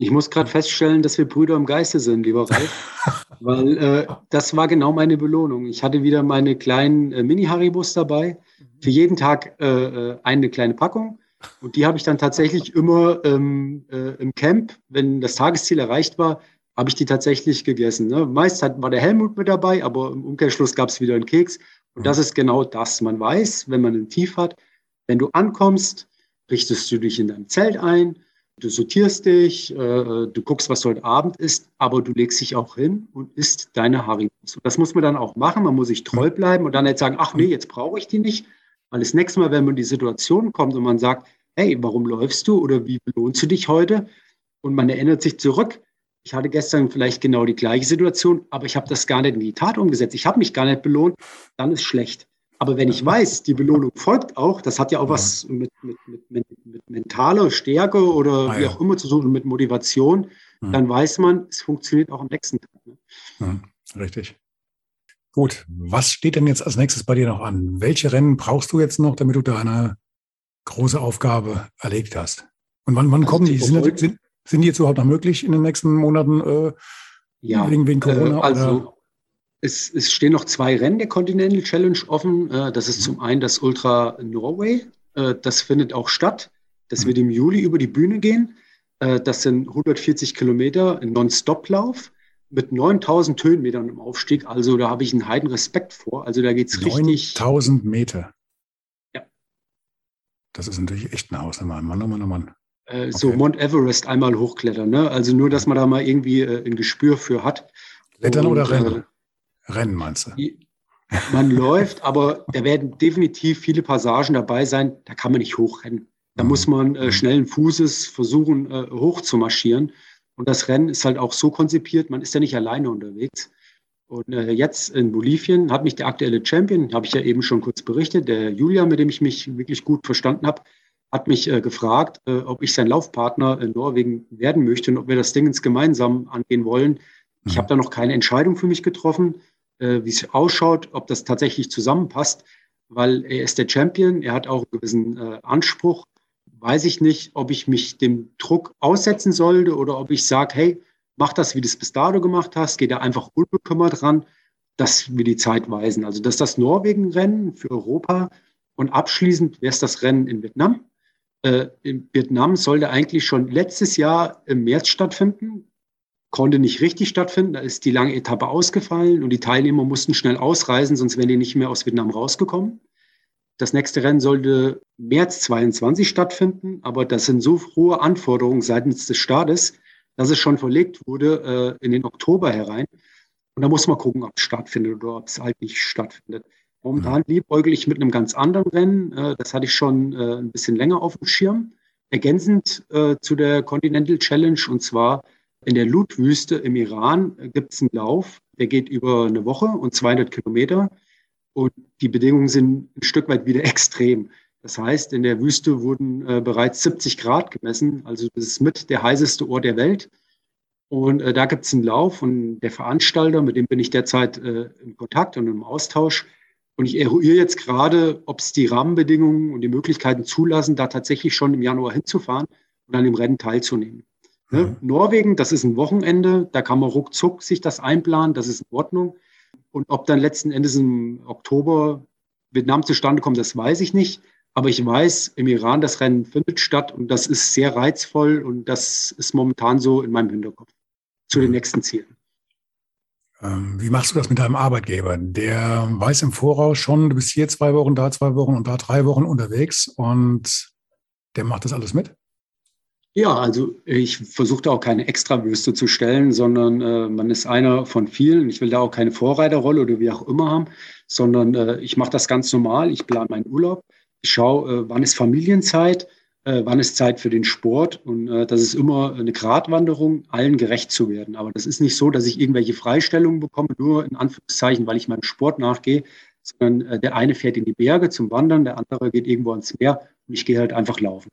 Ich muss gerade feststellen, dass wir Brüder im Geiste sind, lieber Ralf, weil äh, das war genau meine Belohnung. Ich hatte wieder meine kleinen äh, Mini-Haribos dabei, für jeden Tag äh, äh eine kleine Packung. Und die habe ich dann tatsächlich immer ähm, äh, im Camp, wenn das Tagesziel erreicht war, habe ich die tatsächlich gegessen. Ne? Meist hat, war der Helmut mit dabei, aber im Umkehrschluss gab es wieder einen Keks. Und das ist genau das. Man weiß, wenn man ein Tief hat, wenn du ankommst, richtest du dich in deinem Zelt ein, du sortierst dich, äh, du guckst, was heute Abend isst, aber du legst dich auch hin und isst deine Haribos. Das muss man dann auch machen. Man muss sich treu bleiben und dann nicht sagen, ach nee, jetzt brauche ich die nicht. Weil das nächste Mal, wenn man in die Situation kommt und man sagt, hey, warum läufst du oder wie belohnst du dich heute? Und man erinnert sich zurück, ich hatte gestern vielleicht genau die gleiche Situation, aber ich habe das gar nicht in die Tat umgesetzt. Ich habe mich gar nicht belohnt, dann ist schlecht. Aber wenn ich weiß, die Belohnung folgt auch, das hat ja auch was mit, mit, mit, mit mentaler Stärke oder ah, wie auch immer zu tun, mit Motivation, mhm. dann weiß man, es funktioniert auch am nächsten Tag. Ne? Mhm. Richtig. Gut, was steht denn jetzt als nächstes bei dir noch an? Welche Rennen brauchst du jetzt noch, damit du deine große Aufgabe erlegt hast? Und wann, wann also kommen die? Sind, sind, sind die jetzt überhaupt noch möglich in den nächsten Monaten äh, ja, wegen, wegen Corona? Äh, also es, es, stehen noch zwei Rennen der Continental Challenge offen. Äh, das ist mhm. zum einen das Ultra Norway. Äh, das findet auch statt. Das mhm. wird im Juli über die Bühne gehen. Äh, das sind 140 Kilometer Non-Stop-Lauf mit 9000 Höhenmetern im Aufstieg. Also da habe ich einen heiden Respekt vor. Also da geht es richtig. 9000 Meter. Ja. Das ist natürlich echt eine Hausnummer. Mann, oh Mann, oh Mann. Äh, okay. so Mount Everest einmal hochklettern. Ne? Also nur, dass man da mal irgendwie äh, ein Gespür für hat. Klettern Und, oder Rennen? Äh, Rennen meinst du? Man läuft, aber da werden definitiv viele Passagen dabei sein, da kann man nicht hochrennen. Da mhm. muss man äh, mhm. schnellen Fußes versuchen, äh, hoch zu marschieren. Und das Rennen ist halt auch so konzipiert, man ist ja nicht alleine unterwegs. Und äh, jetzt in Bolivien hat mich der aktuelle Champion, habe ich ja eben schon kurz berichtet, der Julia, mit dem ich mich wirklich gut verstanden habe, hat mich äh, gefragt, äh, ob ich sein Laufpartner in Norwegen werden möchte und ob wir das Ding ins gemeinsam angehen wollen. Ich mhm. habe da noch keine Entscheidung für mich getroffen, äh, wie es ausschaut, ob das tatsächlich zusammenpasst, weil er ist der Champion, er hat auch einen gewissen äh, Anspruch. Weiß ich nicht, ob ich mich dem Druck aussetzen sollte oder ob ich sage, hey, mach das, wie du es bis dato gemacht hast, geh da einfach unbekümmert ran. Das will die Zeit weisen. Also das ist das Norwegen-Rennen für Europa. Und abschließend wäre es das Rennen in Vietnam. Äh, in Vietnam sollte eigentlich schon letztes Jahr im März stattfinden, konnte nicht richtig stattfinden. Da ist die lange Etappe ausgefallen und die Teilnehmer mussten schnell ausreisen, sonst wären die nicht mehr aus Vietnam rausgekommen. Das nächste Rennen sollte März 22 stattfinden, aber das sind so hohe Anforderungen seitens des Staates, dass es schon verlegt wurde äh, in den Oktober herein. Und da muss man gucken, ob es stattfindet oder ob es halt nicht stattfindet. Momentan liebäugel ich mit einem ganz anderen Rennen. Äh, das hatte ich schon äh, ein bisschen länger auf dem Schirm. Ergänzend äh, zu der Continental Challenge und zwar in der Lut-Wüste im Iran gibt es einen Lauf, der geht über eine Woche und 200 Kilometer. Und die Bedingungen sind ein Stück weit wieder extrem. Das heißt, in der Wüste wurden bereits 70 Grad gemessen. Also das ist mit der heißeste Ort der Welt. Und da gibt es einen Lauf und der Veranstalter, mit dem bin ich derzeit in Kontakt und im Austausch, und ich eruiere jetzt gerade, ob es die Rahmenbedingungen und die Möglichkeiten zulassen, da tatsächlich schon im Januar hinzufahren und an dem Rennen teilzunehmen. Ne? Mhm. Norwegen, das ist ein Wochenende, da kann man ruckzuck sich das einplanen, das ist in Ordnung. Und ob dann letzten Endes im Oktober Vietnam zustande kommt, das weiß ich nicht. Aber ich weiß, im Iran, das Rennen findet statt und das ist sehr reizvoll und das ist momentan so in meinem Hinterkopf zu den mhm. nächsten Zielen. Ähm, wie machst du das mit deinem Arbeitgeber? Der weiß im Voraus schon, du bist hier zwei Wochen, da zwei Wochen und da drei Wochen unterwegs und der macht das alles mit? Ja, also ich versuchte auch keine Extrawürste zu stellen, sondern äh, man ist einer von vielen. Ich will da auch keine Vorreiterrolle oder wie auch immer haben, sondern äh, ich mache das ganz normal. Ich plane meinen Urlaub. Ich schaue, äh, wann ist Familienzeit, äh, wann ist Zeit für den Sport. Und äh, das ist immer eine Gratwanderung, allen gerecht zu werden. Aber das ist nicht so, dass ich irgendwelche Freistellungen bekomme, nur in Anführungszeichen, weil ich meinem Sport nachgehe, sondern äh, der eine fährt in die Berge zum Wandern, der andere geht irgendwo ans Meer und ich gehe halt einfach laufen.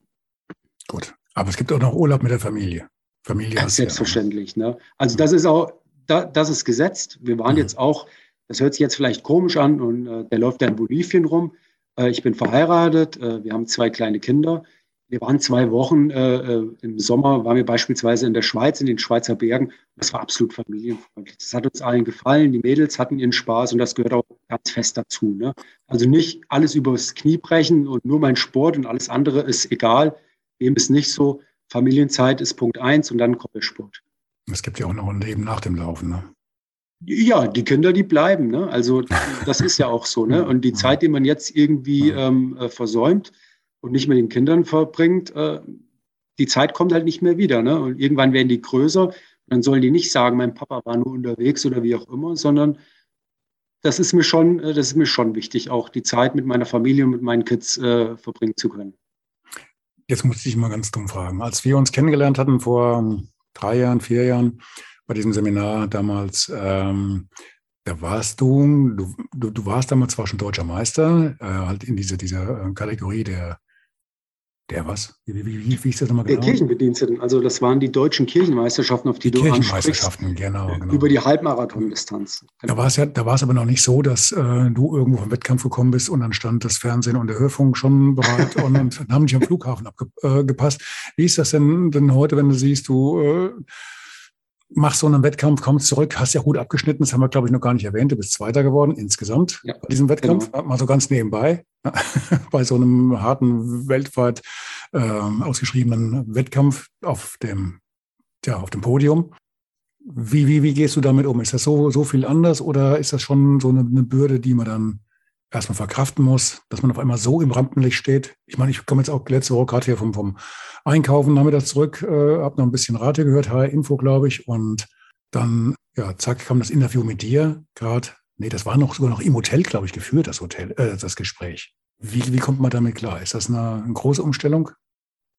Gut. Aber es gibt auch noch Urlaub mit der Familie. Familie ja, selbstverständlich. Ne? Also das ist auch, da, das ist gesetzt. Wir waren mhm. jetzt auch, das hört sich jetzt vielleicht komisch an und äh, der läuft ja in Bolivien rum. Äh, ich bin verheiratet, äh, wir haben zwei kleine Kinder. Wir waren zwei Wochen äh, äh, im Sommer, waren wir beispielsweise in der Schweiz, in den Schweizer Bergen. Das war absolut familienfreundlich. Das hat uns allen gefallen. Die Mädels hatten ihren Spaß und das gehört auch ganz fest dazu. Ne? Also nicht alles übers Knie brechen und nur mein Sport und alles andere ist egal. Dem ist nicht so. Familienzeit ist Punkt eins und dann kommt der Sport. Es gibt ja auch noch ein Leben nach dem Laufen, ne? Ja, die Kinder, die bleiben. Ne? Also das ist ja auch so. Ne? Und die Zeit, die man jetzt irgendwie ähm, äh, versäumt und nicht mit den Kindern verbringt, äh, die Zeit kommt halt nicht mehr wieder. Ne? Und irgendwann werden die größer. Dann sollen die nicht sagen, mein Papa war nur unterwegs oder wie auch immer, sondern das ist mir schon, äh, das ist mir schon wichtig, auch die Zeit mit meiner Familie und mit meinen Kids äh, verbringen zu können. Jetzt muss ich mal ganz dumm fragen. Als wir uns kennengelernt hatten vor drei Jahren, vier Jahren bei diesem Seminar damals, ähm, da warst du, du, du, warst damals zwar schon deutscher Meister, äh, halt in dieser, dieser Kategorie der der was? Wie, wie, wie, wie ist das nochmal genau? Der Kirchenbediensteten. Also das waren die deutschen Kirchenmeisterschaften, auf die, die du Kirchenmeisterschaften, genau, genau. Über die Halbmarathon-Distanz. Da war es ja, da war es aber noch nicht so, dass äh, du irgendwo vom Wettkampf gekommen bist und dann stand das Fernsehen und der Hörfunk schon bereit und, und haben dich am Flughafen abgepasst. Äh, wie ist das denn, denn heute, wenn du siehst, du äh, machst so einen Wettkampf, kommst zurück, hast ja gut abgeschnitten, das haben wir, glaube ich, noch gar nicht erwähnt. Du bist Zweiter geworden insgesamt ja, bei diesem Wettkampf, genau. mal so ganz nebenbei, bei so einem harten, weltweit äh, ausgeschriebenen Wettkampf auf dem, ja, auf dem Podium. Wie, wie, wie gehst du damit um? Ist das so, so viel anders oder ist das schon so eine, eine Bürde, die man dann erstmal verkraften muss, dass man auf einmal so im Rampenlicht steht. Ich meine, ich komme jetzt auch letzte Woche gerade hier vom, vom Einkaufen das zurück, äh, habe noch ein bisschen Rate gehört, HR-Info, glaube ich, und dann, ja, zack, kam das Interview mit dir gerade. Nee, das war noch sogar noch im Hotel, glaube ich, geführt, das Hotel, äh, das Gespräch. Wie, wie kommt man damit klar? Ist das eine, eine große Umstellung?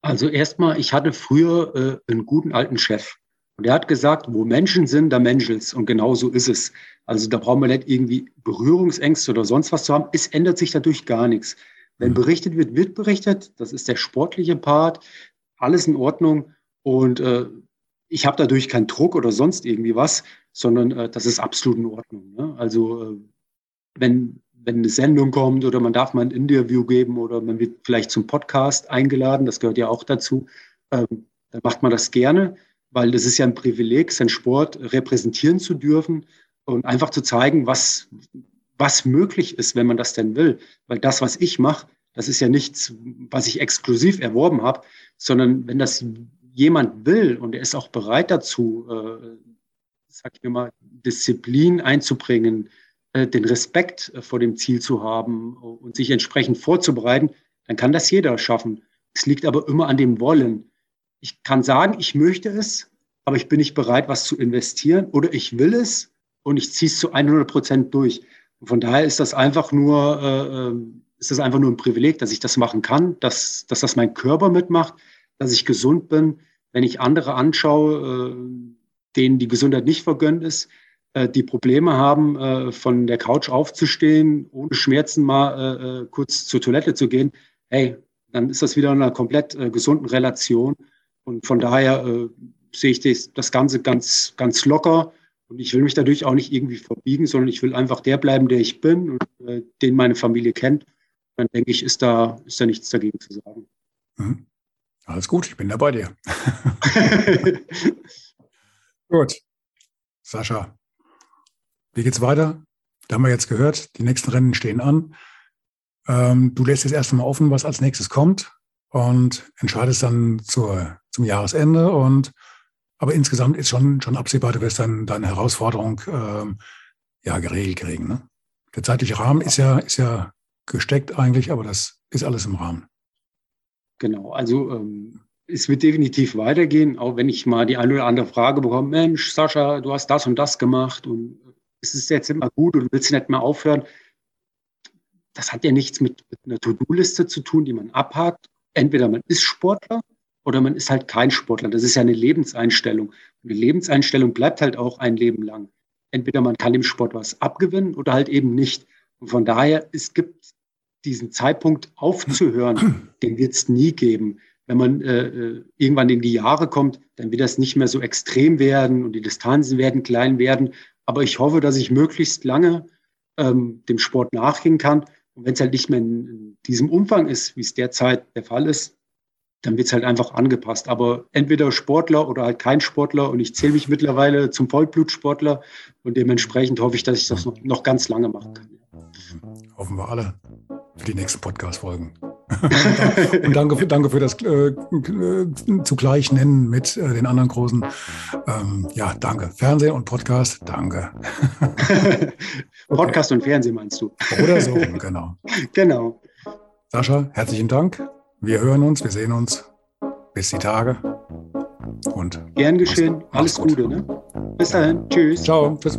Also erstmal, ich hatte früher äh, einen guten alten Chef. Und er hat gesagt, wo Menschen sind, da menschelt's. Und genau so ist es. Also da brauchen wir nicht irgendwie Berührungsängste oder sonst was zu haben. Es ändert sich dadurch gar nichts. Wenn mhm. berichtet wird, wird berichtet. Das ist der sportliche Part. Alles in Ordnung. Und äh, ich habe dadurch keinen Druck oder sonst irgendwie was, sondern äh, das ist absolut in Ordnung. Ne? Also äh, wenn, wenn eine Sendung kommt oder man darf mal ein Interview geben oder man wird vielleicht zum Podcast eingeladen, das gehört ja auch dazu, ähm, dann macht man das gerne weil das ist ja ein Privileg, seinen Sport repräsentieren zu dürfen und einfach zu zeigen, was, was möglich ist, wenn man das denn will. Weil das, was ich mache, das ist ja nichts, was ich exklusiv erworben habe, sondern wenn das jemand will und er ist auch bereit dazu, äh, sag ich mal, Disziplin einzubringen, äh, den Respekt äh, vor dem Ziel zu haben und sich entsprechend vorzubereiten, dann kann das jeder schaffen. Es liegt aber immer an dem Wollen ich kann sagen, ich möchte es, aber ich bin nicht bereit, was zu investieren oder ich will es und ich ziehe es zu 100 Prozent durch. Und von daher ist das einfach nur, äh, ähm, ist das einfach nur ein Privileg, dass ich das machen kann, dass, dass das mein Körper mitmacht, dass ich gesund bin. Wenn ich andere anschaue, äh, denen die Gesundheit nicht vergönnt ist, äh, die Probleme haben, äh, von der Couch aufzustehen, ohne Schmerzen mal äh, äh, kurz zur Toilette zu gehen, hey, dann ist das wieder in einer komplett gesunden Relation. Und von daher äh, sehe ich das, das Ganze ganz, ganz locker. Und ich will mich dadurch auch nicht irgendwie verbiegen, sondern ich will einfach der bleiben, der ich bin und äh, den meine Familie kennt. Dann denke ich, ist da, ist da nichts dagegen zu sagen. Mhm. Alles gut, ich bin da bei dir. gut. Sascha, wie geht's weiter? Da haben wir jetzt gehört, die nächsten Rennen stehen an. Ähm, du lässt jetzt erst einmal offen, was als nächstes kommt und entscheidest dann zur, zum Jahresende. Und aber insgesamt ist schon, schon absehbar, du wirst dann deine Herausforderung ähm, ja geregelt kriegen. Ne? Der zeitliche Rahmen ist ja, ist ja gesteckt eigentlich, aber das ist alles im Rahmen. Genau, also ähm, es wird definitiv weitergehen, auch wenn ich mal die eine oder andere Frage bekomme, Mensch, Sascha, du hast das und das gemacht und es ist jetzt immer gut und du willst nicht mehr aufhören. Das hat ja nichts mit, mit einer To-Do-Liste zu tun, die man abhakt. Entweder man ist Sportler oder man ist halt kein Sportler. Das ist ja eine Lebenseinstellung. Und eine Lebenseinstellung bleibt halt auch ein Leben lang. Entweder man kann dem Sport was abgewinnen oder halt eben nicht. Und von daher, es gibt diesen Zeitpunkt aufzuhören, den wird es nie geben wenn man äh, äh, irgendwann in die Jahre kommt, dann wird das nicht mehr so extrem werden und die Distanzen werden klein werden. Aber ich hoffe, dass ich möglichst lange ähm, dem Sport nachgehen kann. Und wenn es halt nicht mehr in, in diesem Umfang ist, wie es derzeit der Fall ist, dann wird es halt einfach angepasst. Aber entweder Sportler oder halt kein Sportler. Und ich zähle mich mittlerweile zum Vollblutsportler. Und dementsprechend hoffe ich, dass ich das noch, noch ganz lange machen kann. Hoffen wir alle für die nächsten Podcast-Folgen. und danke für, danke für das äh, äh, zugleich nennen mit äh, den anderen großen. Ähm, ja, danke. Fernsehen und Podcast, danke. Podcast und Fernsehen meinst du? Oder so, genau. Genau. Sascha, herzlichen Dank. Wir hören uns, wir sehen uns. Bis die Tage. Und Gern geschehen. Alles Gute. Ne? Bis dahin. Tschüss. Ciao. Tschüss.